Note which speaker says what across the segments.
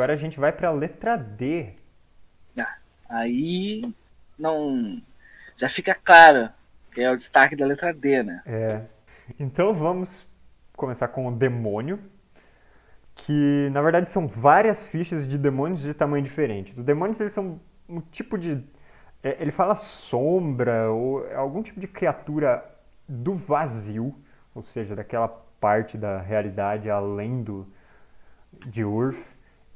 Speaker 1: Agora a gente vai para a letra D.
Speaker 2: Ah, aí não já fica claro que é o destaque da letra D, né?
Speaker 1: É. Então vamos começar com o demônio, que na verdade são várias fichas de demônios de tamanho diferente. Os demônios eles são um tipo de é, ele fala sombra ou algum tipo de criatura do vazio, ou seja, daquela parte da realidade além do de Urf,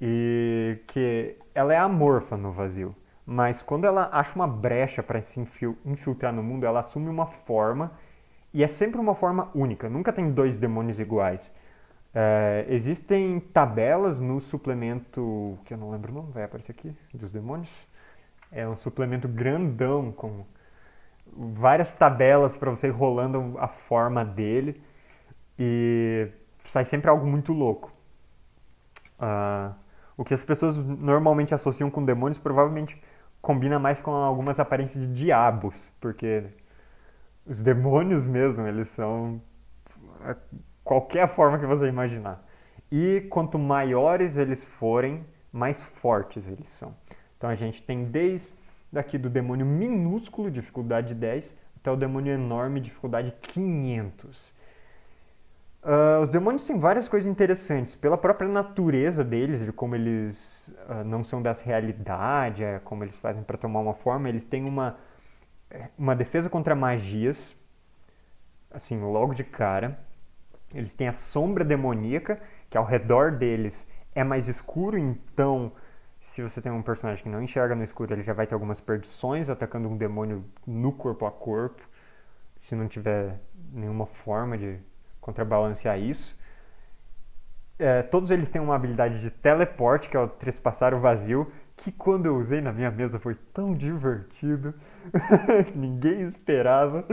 Speaker 1: e que ela é amorfa no vazio. Mas quando ela acha uma brecha para se infiltrar no mundo, ela assume uma forma e é sempre uma forma única. Nunca tem dois demônios iguais. É, existem tabelas no suplemento, que eu não lembro o nome, vai aparecer aqui, dos demônios. É um suplemento grandão com várias tabelas para você ir rolando a forma dele e sai sempre algo muito louco. Uh, o que as pessoas normalmente associam com demônios provavelmente combina mais com algumas aparências de diabos, porque os demônios mesmo, eles são qualquer forma que você imaginar. E quanto maiores eles forem, mais fortes eles são. Então a gente tem desde daqui do demônio minúsculo, dificuldade 10, até o demônio enorme, dificuldade 500. Uh, os demônios têm várias coisas interessantes. Pela própria natureza deles, de como eles uh, não são dessa realidade, é, como eles fazem para tomar uma forma, eles têm uma, uma defesa contra magias, assim, logo de cara. Eles têm a sombra demoníaca, que ao redor deles é mais escuro, então se você tem um personagem que não enxerga no escuro, ele já vai ter algumas perdições atacando um demônio no corpo a corpo, se não tiver nenhuma forma de contrabalancear isso. É, todos eles têm uma habilidade de teleporte, que é o trespassar o vazio, que quando eu usei na minha mesa foi tão divertido. Ninguém esperava.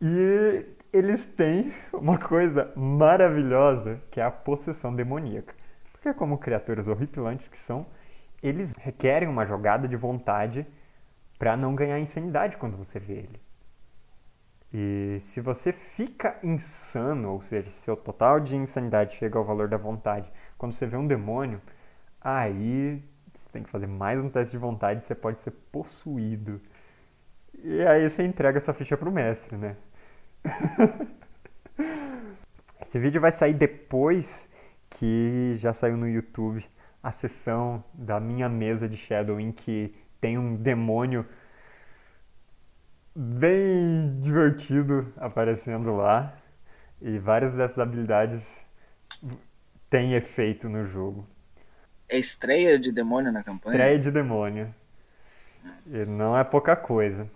Speaker 1: e eles têm uma coisa maravilhosa, que é a possessão demoníaca. Porque como criaturas horripilantes que são, eles requerem uma jogada de vontade para não ganhar insanidade quando você vê ele. E se você fica insano, ou seja, seu total de insanidade chega ao valor da vontade, quando você vê um demônio, aí você tem que fazer mais um teste de vontade, você pode ser possuído. E aí você entrega sua ficha pro mestre, né? Esse vídeo vai sair depois que já saiu no YouTube a sessão da minha mesa de Shadow em que tem um demônio bem divertido aparecendo lá. E várias dessas habilidades têm efeito no jogo.
Speaker 2: É estreia de demônio na campanha?
Speaker 1: Estreia de demônio. E não é pouca coisa.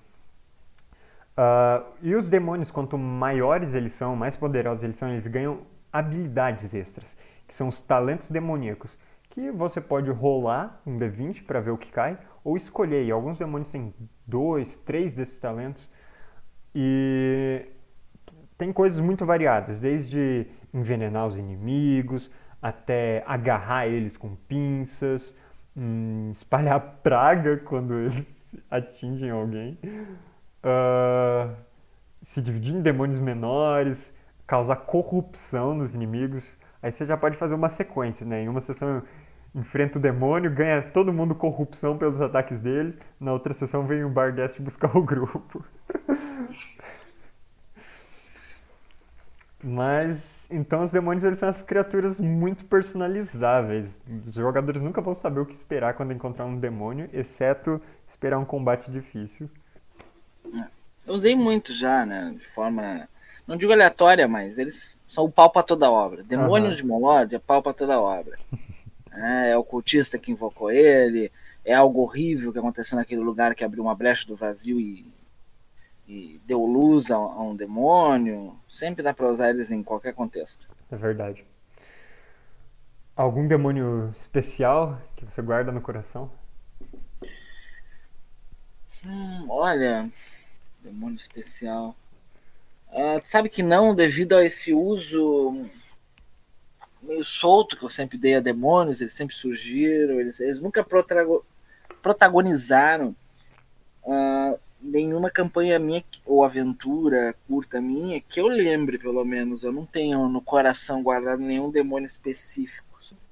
Speaker 1: Uh, e os demônios, quanto maiores eles são, mais poderosos eles são, eles ganham habilidades extras, que são os talentos demoníacos, que você pode rolar um D20 para ver o que cai, ou escolher. E alguns demônios têm dois, três desses talentos. E tem coisas muito variadas, desde envenenar os inimigos, até agarrar eles com pinças, hum, espalhar praga quando eles atingem alguém, uh, se dividir em demônios menores, causar corrupção nos inimigos. Aí você já pode fazer uma sequência, né? Em uma sessão enfrenta o demônio, ganha todo mundo corrupção pelos ataques deles. Na outra sessão vem o Bardest buscar o grupo. Mas então os demônios eles são as criaturas muito personalizáveis. Os jogadores nunca vão saber o que esperar quando encontrar um demônio, exceto esperar um combate difícil.
Speaker 2: Eu usei muito já, né? De forma. Não digo aleatória, mas eles são o pau pra toda obra. Demônio uhum. de Molord é pau pra toda obra. É, é o cultista que invocou ele, é algo horrível que aconteceu naquele lugar que abriu uma brecha do vazio e, e deu luz a, a, um demônio. Sempre dá para usar eles em qualquer contexto.
Speaker 1: É verdade. Algum demônio especial que você guarda no coração?
Speaker 2: Hum, olha, demônio especial. Uh, sabe que não, devido a esse uso meio solto que eu sempre dei a demônios, eles sempre surgiram, eles, eles nunca protagonizaram uh, nenhuma campanha minha ou aventura curta minha que eu lembre, pelo menos. Eu não tenho no coração guardado nenhum demônio específico.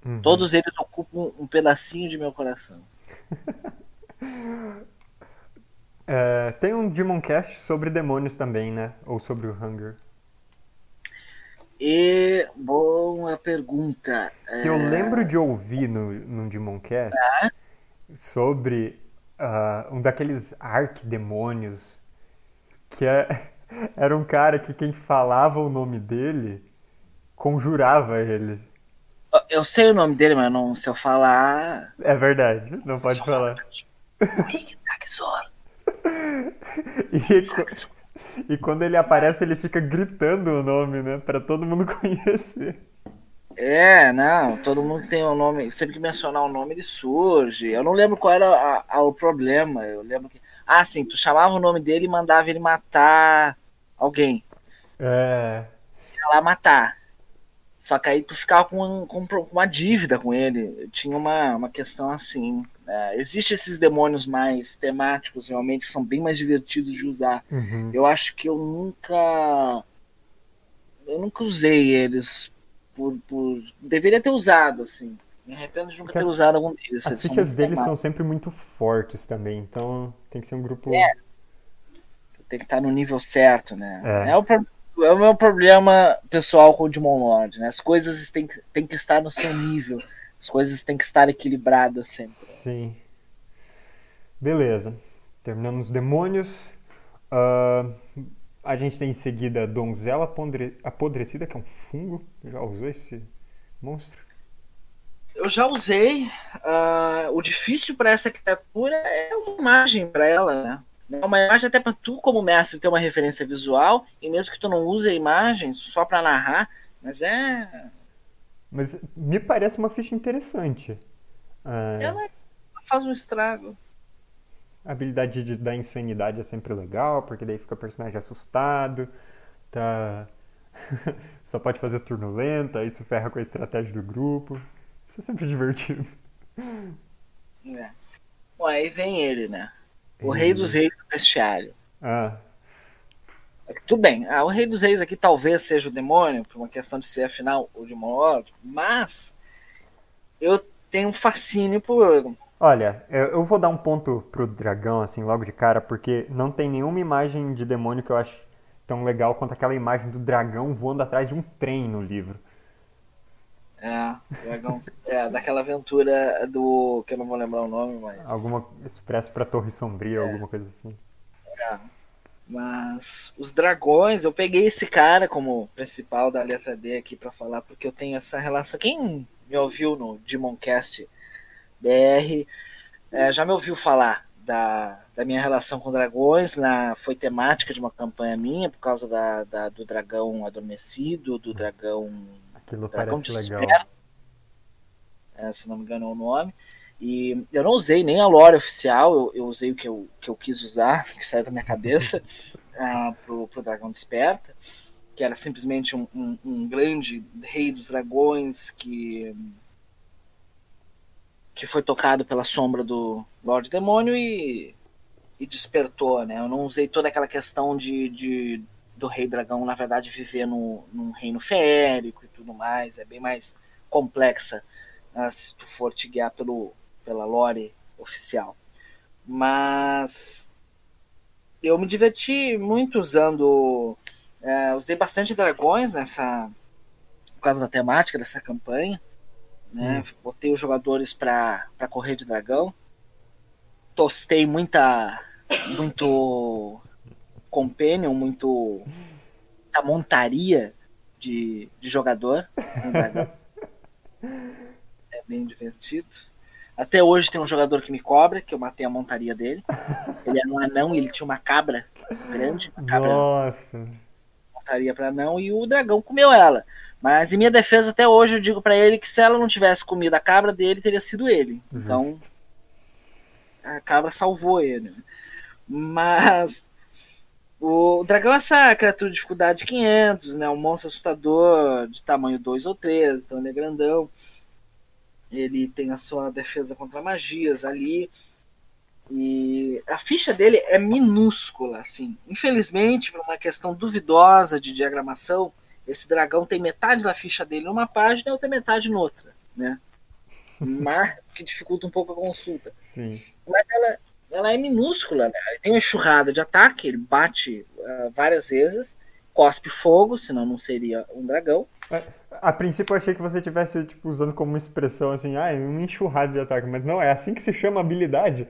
Speaker 2: Uhum. Todos eles ocupam um pedacinho de meu coração.
Speaker 1: é, tem um Demoncast sobre demônios também, né? Ou sobre o Hunger.
Speaker 2: E boa pergunta.
Speaker 1: Que eu é. lembro de ouvir no, no Demoncast é? sobre uh, um daqueles arquidemônios que é, era um cara que quem falava o nome dele conjurava ele.
Speaker 2: Eu sei o nome dele, mas não, se eu falar.
Speaker 1: É verdade, não pode falar.
Speaker 2: Saxor.
Speaker 1: E, e quando ele aparece, ele fica gritando o nome, né? Pra todo mundo conhecer.
Speaker 2: É, não, todo mundo que tem o um nome, sempre que mencionar o nome, ele surge. Eu não lembro qual era a, a, o problema. Eu lembro que. Ah, sim, tu chamava o nome dele e mandava ele matar alguém.
Speaker 1: É.
Speaker 2: Ia lá matar. Só que aí tu ficava com, com uma dívida com ele. Tinha uma, uma questão assim. É, Existem esses demônios mais temáticos, realmente, que são bem mais divertidos de usar. Uhum. Eu acho que eu nunca. Eu nunca usei eles por, por. Deveria ter usado, assim. Me arrependo de nunca ter usado algum deles.
Speaker 1: As fichas deles são sempre muito fortes também, então tem que ser um grupo. É.
Speaker 2: Tem que estar no nível certo, né? É, é o problema é o meu problema pessoal com o Demon Lord, né? As coisas têm, têm que estar no seu nível. As coisas têm que estar equilibradas sempre.
Speaker 1: Sim. Beleza. Terminamos demônios. Uh, a gente tem em seguida Donzela Apodrecida, que é um fungo. Já usou esse monstro?
Speaker 2: Eu já usei. Uh, o difícil para essa criatura é uma imagem para ela, né? É uma imagem até para tu, como mestre, ter uma referência visual, e mesmo que tu não use a imagem só para narrar, mas é.
Speaker 1: Mas me parece uma ficha interessante.
Speaker 2: É... Ela faz um estrago.
Speaker 1: A habilidade de dar insanidade é sempre legal, porque daí fica o personagem assustado, tá. só pode fazer turno lento, isso ferra com a estratégia do grupo. Isso é sempre divertido.
Speaker 2: É. Bom, aí vem ele, né? O Rei dos Reis do Bestiário.
Speaker 1: Ah.
Speaker 2: Tudo bem, ah, o Rei dos Reis aqui talvez seja o demônio, por uma questão de ser afinal o demônio, mas eu tenho um fascínio por.
Speaker 1: Olha, eu vou dar um ponto pro dragão, assim, logo de cara, porque não tem nenhuma imagem de demônio que eu acho tão legal quanto aquela imagem do dragão voando atrás de um trem no livro.
Speaker 2: É, dragão. é, daquela aventura do. que eu não vou lembrar o nome, mas.
Speaker 1: Alguma Expresso pra Torre Sombria, é. alguma coisa assim.
Speaker 2: É. Mas os dragões, eu peguei esse cara como principal da letra D aqui para falar, porque eu tenho essa relação. Quem me ouviu no Demoncast BR é, já me ouviu falar da, da minha relação com dragões. Na, foi temática de uma campanha minha, por causa da, da do dragão adormecido, do dragão
Speaker 1: Aquilo parece legal.
Speaker 2: É, se não me engano é o nome. E eu não usei nem a lore oficial, eu, eu usei o que eu, que eu quis usar, que saiu da minha cabeça, uh, pro, pro Dragão Desperta, que era simplesmente um, um, um, grande rei dos dragões que que foi tocado pela sombra do Lorde Demônio e, e despertou, né? Eu não usei toda aquela questão de, de do rei dragão, na verdade, viver no, num reino feérico tudo mais, é bem mais complexa né, se tu for te guiar pelo, pela lore oficial. Mas eu me diverti muito usando. É, usei bastante dragões nessa. Por causa da temática dessa campanha. Né? Hum. Botei os jogadores para correr de dragão. Tostei muita. Muito. Companion, muito. Muita montaria de, de jogador é bem divertido. Até hoje tem um jogador que me cobra, que eu matei a montaria dele. Ele era um anão e ele tinha uma cabra grande. Uma cabra
Speaker 1: Nossa.
Speaker 2: Montaria para anão e o dragão comeu ela. Mas em minha defesa, até hoje, eu digo para ele que se ela não tivesse comido a cabra dele, teria sido ele. Então, a cabra salvou ele. Mas o dragão é essa criatura de dificuldade 500, né? Um monstro assustador de tamanho 2 ou 3, então ele é grandão. Ele tem a sua defesa contra magias ali. E a ficha dele é minúscula, assim. Infelizmente, por uma questão duvidosa de diagramação, esse dragão tem metade da ficha dele numa página e outra metade noutra, né? mar que dificulta um pouco a consulta.
Speaker 1: Sim.
Speaker 2: Mas ela, ela é minúscula, né? Ele tem uma enxurrada de ataque, ele bate uh, várias vezes, cospe fogo, senão não seria um dragão.
Speaker 1: É, a princípio eu achei que você tivesse tipo, usando como expressão assim, ah, é uma enxurrada de ataque, mas não, é assim que se chama habilidade.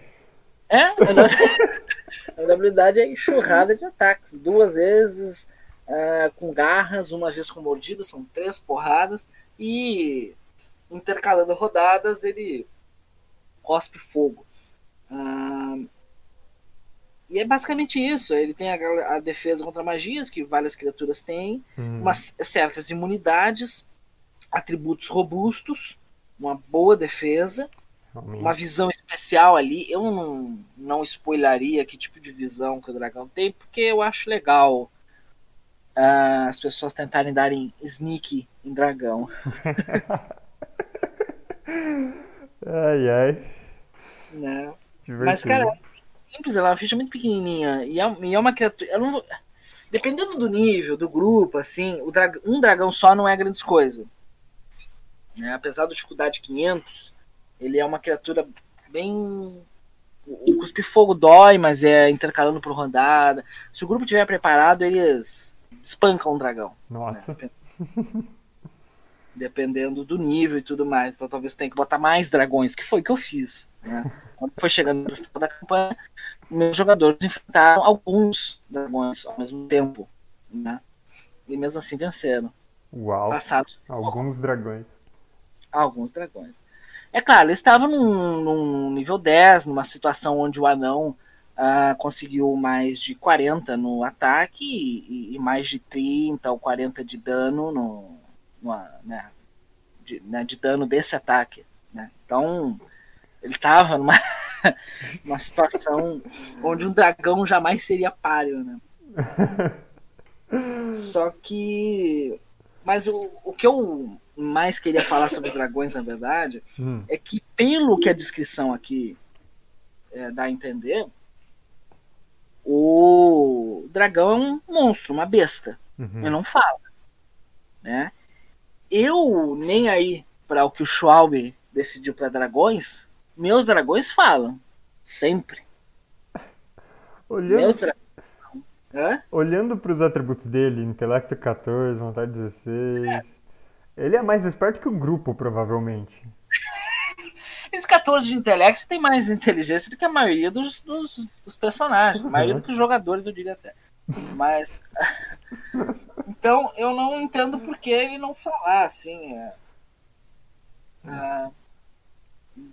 Speaker 2: É, a, nossa... a habilidade é enxurrada de ataques. Duas vezes uh, com garras, uma vez com mordida, são três porradas, e intercalando rodadas ele cospe fogo. Uh, e é basicamente isso. Ele tem a, a, defesa contra magias, que várias criaturas têm, uhum. umas certas imunidades, atributos robustos, uma boa defesa, uma visão especial ali. Eu não, não spoilaria que tipo de visão que o dragão tem, porque eu acho legal uh, as pessoas tentarem darem sneak em dragão.
Speaker 1: ai, ai.
Speaker 2: Né? Mas, cara, simples, ela é uma ficha muito pequenininha. E é, e é uma criatura. Não, dependendo do nível, do grupo, assim, drag, um dragão só não é grande coisa. Né? Apesar da dificuldade 500, ele é uma criatura bem. O cuspe fogo dói, mas é intercalando por rodada. Se o grupo tiver preparado, eles espancam um dragão.
Speaker 1: Nossa.
Speaker 2: Né? Dependendo do nível e tudo mais. Então talvez tenha que botar mais dragões, que foi o que eu fiz. Né? Quando foi chegando no final da campanha, meus jogadores enfrentaram alguns dragões ao mesmo tempo. Né? E mesmo assim venceram.
Speaker 1: Uau! Passados alguns dragões.
Speaker 2: Alguns dragões. É claro, eles estavam num, num, nível 10, numa situação onde o anão uh, conseguiu mais de 40 no ataque e, e, mais de 30 ou 40 de dano no, no né, de, né, de dano desse ataque. Né? Então, ele estava numa, numa situação onde um dragão jamais seria páreo, né? Só que. Mas o, o que eu mais queria falar sobre os dragões, na verdade, hum. é que, pelo que a descrição aqui é, dá a entender, o dragão é um monstro, uma besta. Uhum. Ele não fala. Né? Eu, nem aí para o que o Schwalbe decidiu para dragões, meus dragões falam. Sempre.
Speaker 1: Olhando, Meus dragões. Olhando para os atributos dele, intelecto 14, vontade 16. É. Ele é mais esperto que o grupo, provavelmente.
Speaker 2: Esse 14 de intelecto tem mais inteligência do que a maioria dos, dos, dos personagens. A maioria uhum. do que os jogadores, eu diria até. Mas. então, eu não entendo por que ele não falar assim. É... Ah,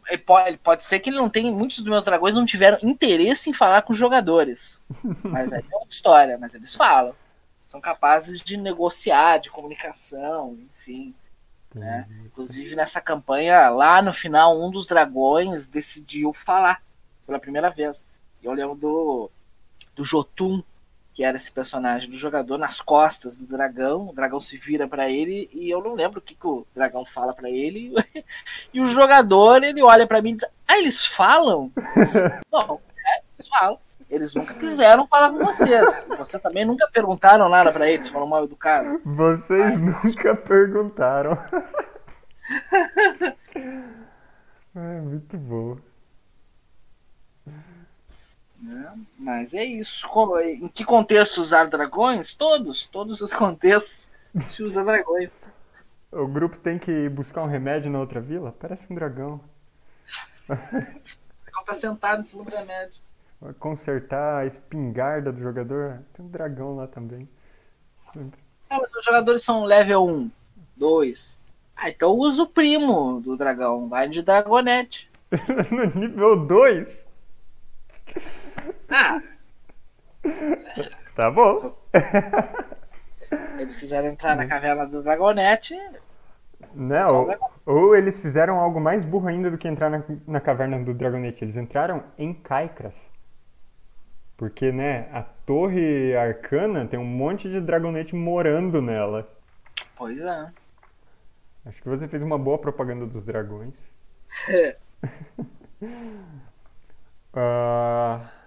Speaker 2: ele pode, pode ser que ele não tenha. Muitos dos meus dragões não tiveram interesse em falar com os jogadores. Mas aí é outra história, mas eles falam. São capazes de negociar, de comunicação, enfim. Né? Inclusive nessa campanha, lá no final, um dos dragões decidiu falar pela primeira vez. Eu lembro do, do Jotun, que era esse personagem do jogador, nas costas do dragão. O dragão se vira para ele e eu não lembro o que, que o dragão fala para ele. e o jogador, ele olha para mim e diz: Ah, eles falam? não, é, eles falam. Eles nunca quiseram falar com vocês. Vocês também nunca perguntaram nada para eles, foram mal educados.
Speaker 1: Vocês nunca perguntaram. é muito bom.
Speaker 2: Né? Mas é isso. Em que contexto usar dragões? Todos. Todos os contextos se usa dragões.
Speaker 1: O grupo tem que buscar um remédio na outra vila? Parece um dragão.
Speaker 2: O dragão tá sentado em cima do remédio.
Speaker 1: Vai consertar a espingarda do jogador? Tem um dragão lá também.
Speaker 2: Mas os jogadores são level 1, 2. Ah, então usa o primo do dragão. Vai de dragonete.
Speaker 1: no nível 2?
Speaker 2: Ah.
Speaker 1: Tá bom.
Speaker 2: Eles fizeram entrar na caverna do Dragonete.
Speaker 1: Né, ou, ou, eles fizeram algo mais burro ainda do que entrar na, na caverna do Dragonete. Eles entraram em Caicras. Porque, né, a torre arcana tem um monte de Dragonete morando nela.
Speaker 2: Pois é.
Speaker 1: Acho que você fez uma boa propaganda dos dragões. uh,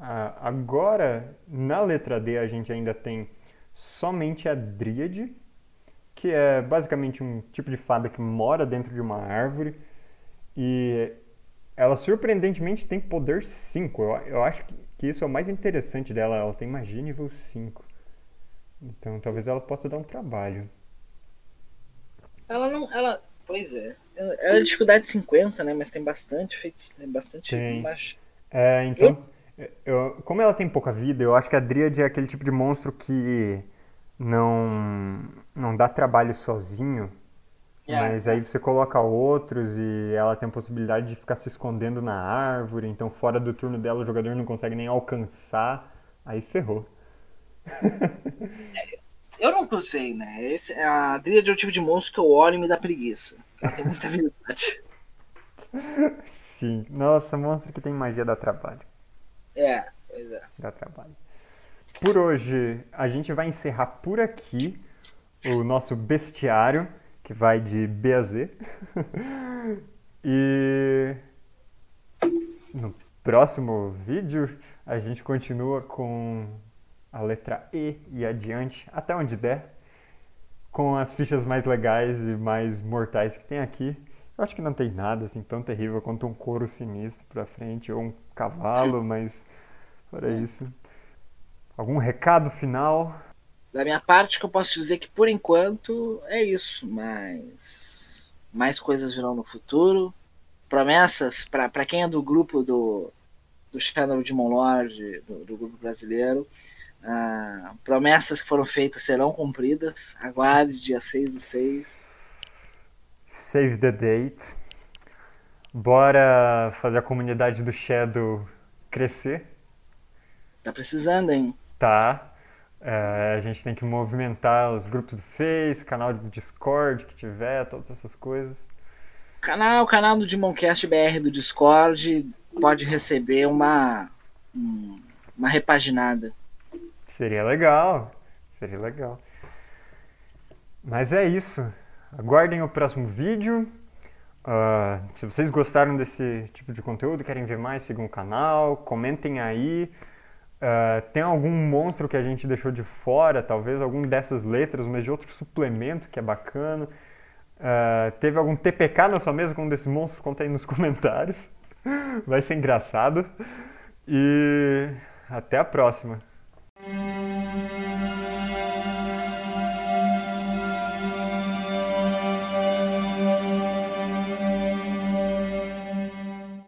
Speaker 1: agora, na letra D, a gente ainda tem somente a Dríade, que é basicamente um tipo de fada que mora dentro de uma árvore. E ela surpreendentemente tem poder 5. Eu, eu acho que, isso é o mais interessante dela. Ela tem magia nível 5. Então talvez ela possa dar um trabalho.
Speaker 2: Ela não. Ela. Pois é. Ela é dificuldade 50, né? Mas tem bastante feito. Tem bastante
Speaker 1: Tem. É, então, eu- como ela tem pouca vida, eu acho que a Dríade é aquele tipo de monstro que não, não dá trabalho sozinho,
Speaker 2: É.
Speaker 1: mas aí você coloca outros e ela tem a possibilidade de ficar se escondendo na árvore, então fora do turno dela o jogador não consegue nem alcançar, aí ferrou.
Speaker 2: Eu não sei, né? Esse, a Dríade é o tipo de monstro que eu olho e me dá preguiça. Ela tem muita habilidade.
Speaker 1: Sim, nossa, monstro que tem magia dá trabalho.
Speaker 2: É, pois é.
Speaker 1: Dá trabalho. Por hoje, a gente vai encerrar por aqui o nosso bestiário, que vai de B a Z. E no próximo vídeo, a gente continua com a letra E e adiante, até onde der, com as fichas mais legais e mais mortais que tem aqui. Eu acho que não tem nada assim tão terrível quanto um couro sinistro pra frente ou um cavalo, mas fora isso. Algum recado final?
Speaker 2: Da minha parte, que eu posso dizer que por enquanto é isso, mas mais coisas virão no futuro. Promessas para quem é do grupo do, do Shadow de Lord, do, do grupo brasileiro. ah, promessas que foram feitas serão cumpridas. Aguarde dia 6 do 6.
Speaker 1: Save the date. Bora fazer a comunidade do Shadow crescer?
Speaker 2: Tá precisando, hein?
Speaker 1: Tá. É, a gente tem que movimentar os grupos do Face, canal do Discord que tiver, todas essas coisas.
Speaker 2: Canal, canal do Demoncast BR do Discord pode receber uma um- uma repaginada.
Speaker 1: Seria legal. Seria legal. Mas é isso. Aguardem o próximo vídeo. Ah, se vocês gostaram desse tipo de conteúdo, querem ver mais, sigam o canal, comentem aí. Ah, tem algum monstro que a gente deixou de fora, talvez algum dessas letras, mas de outro suplemento que é bacana. Ah, teve algum TPK na sua mesa com um desses monstros? Conta aí nos comentários. Vai ser engraçado. E até a próxima.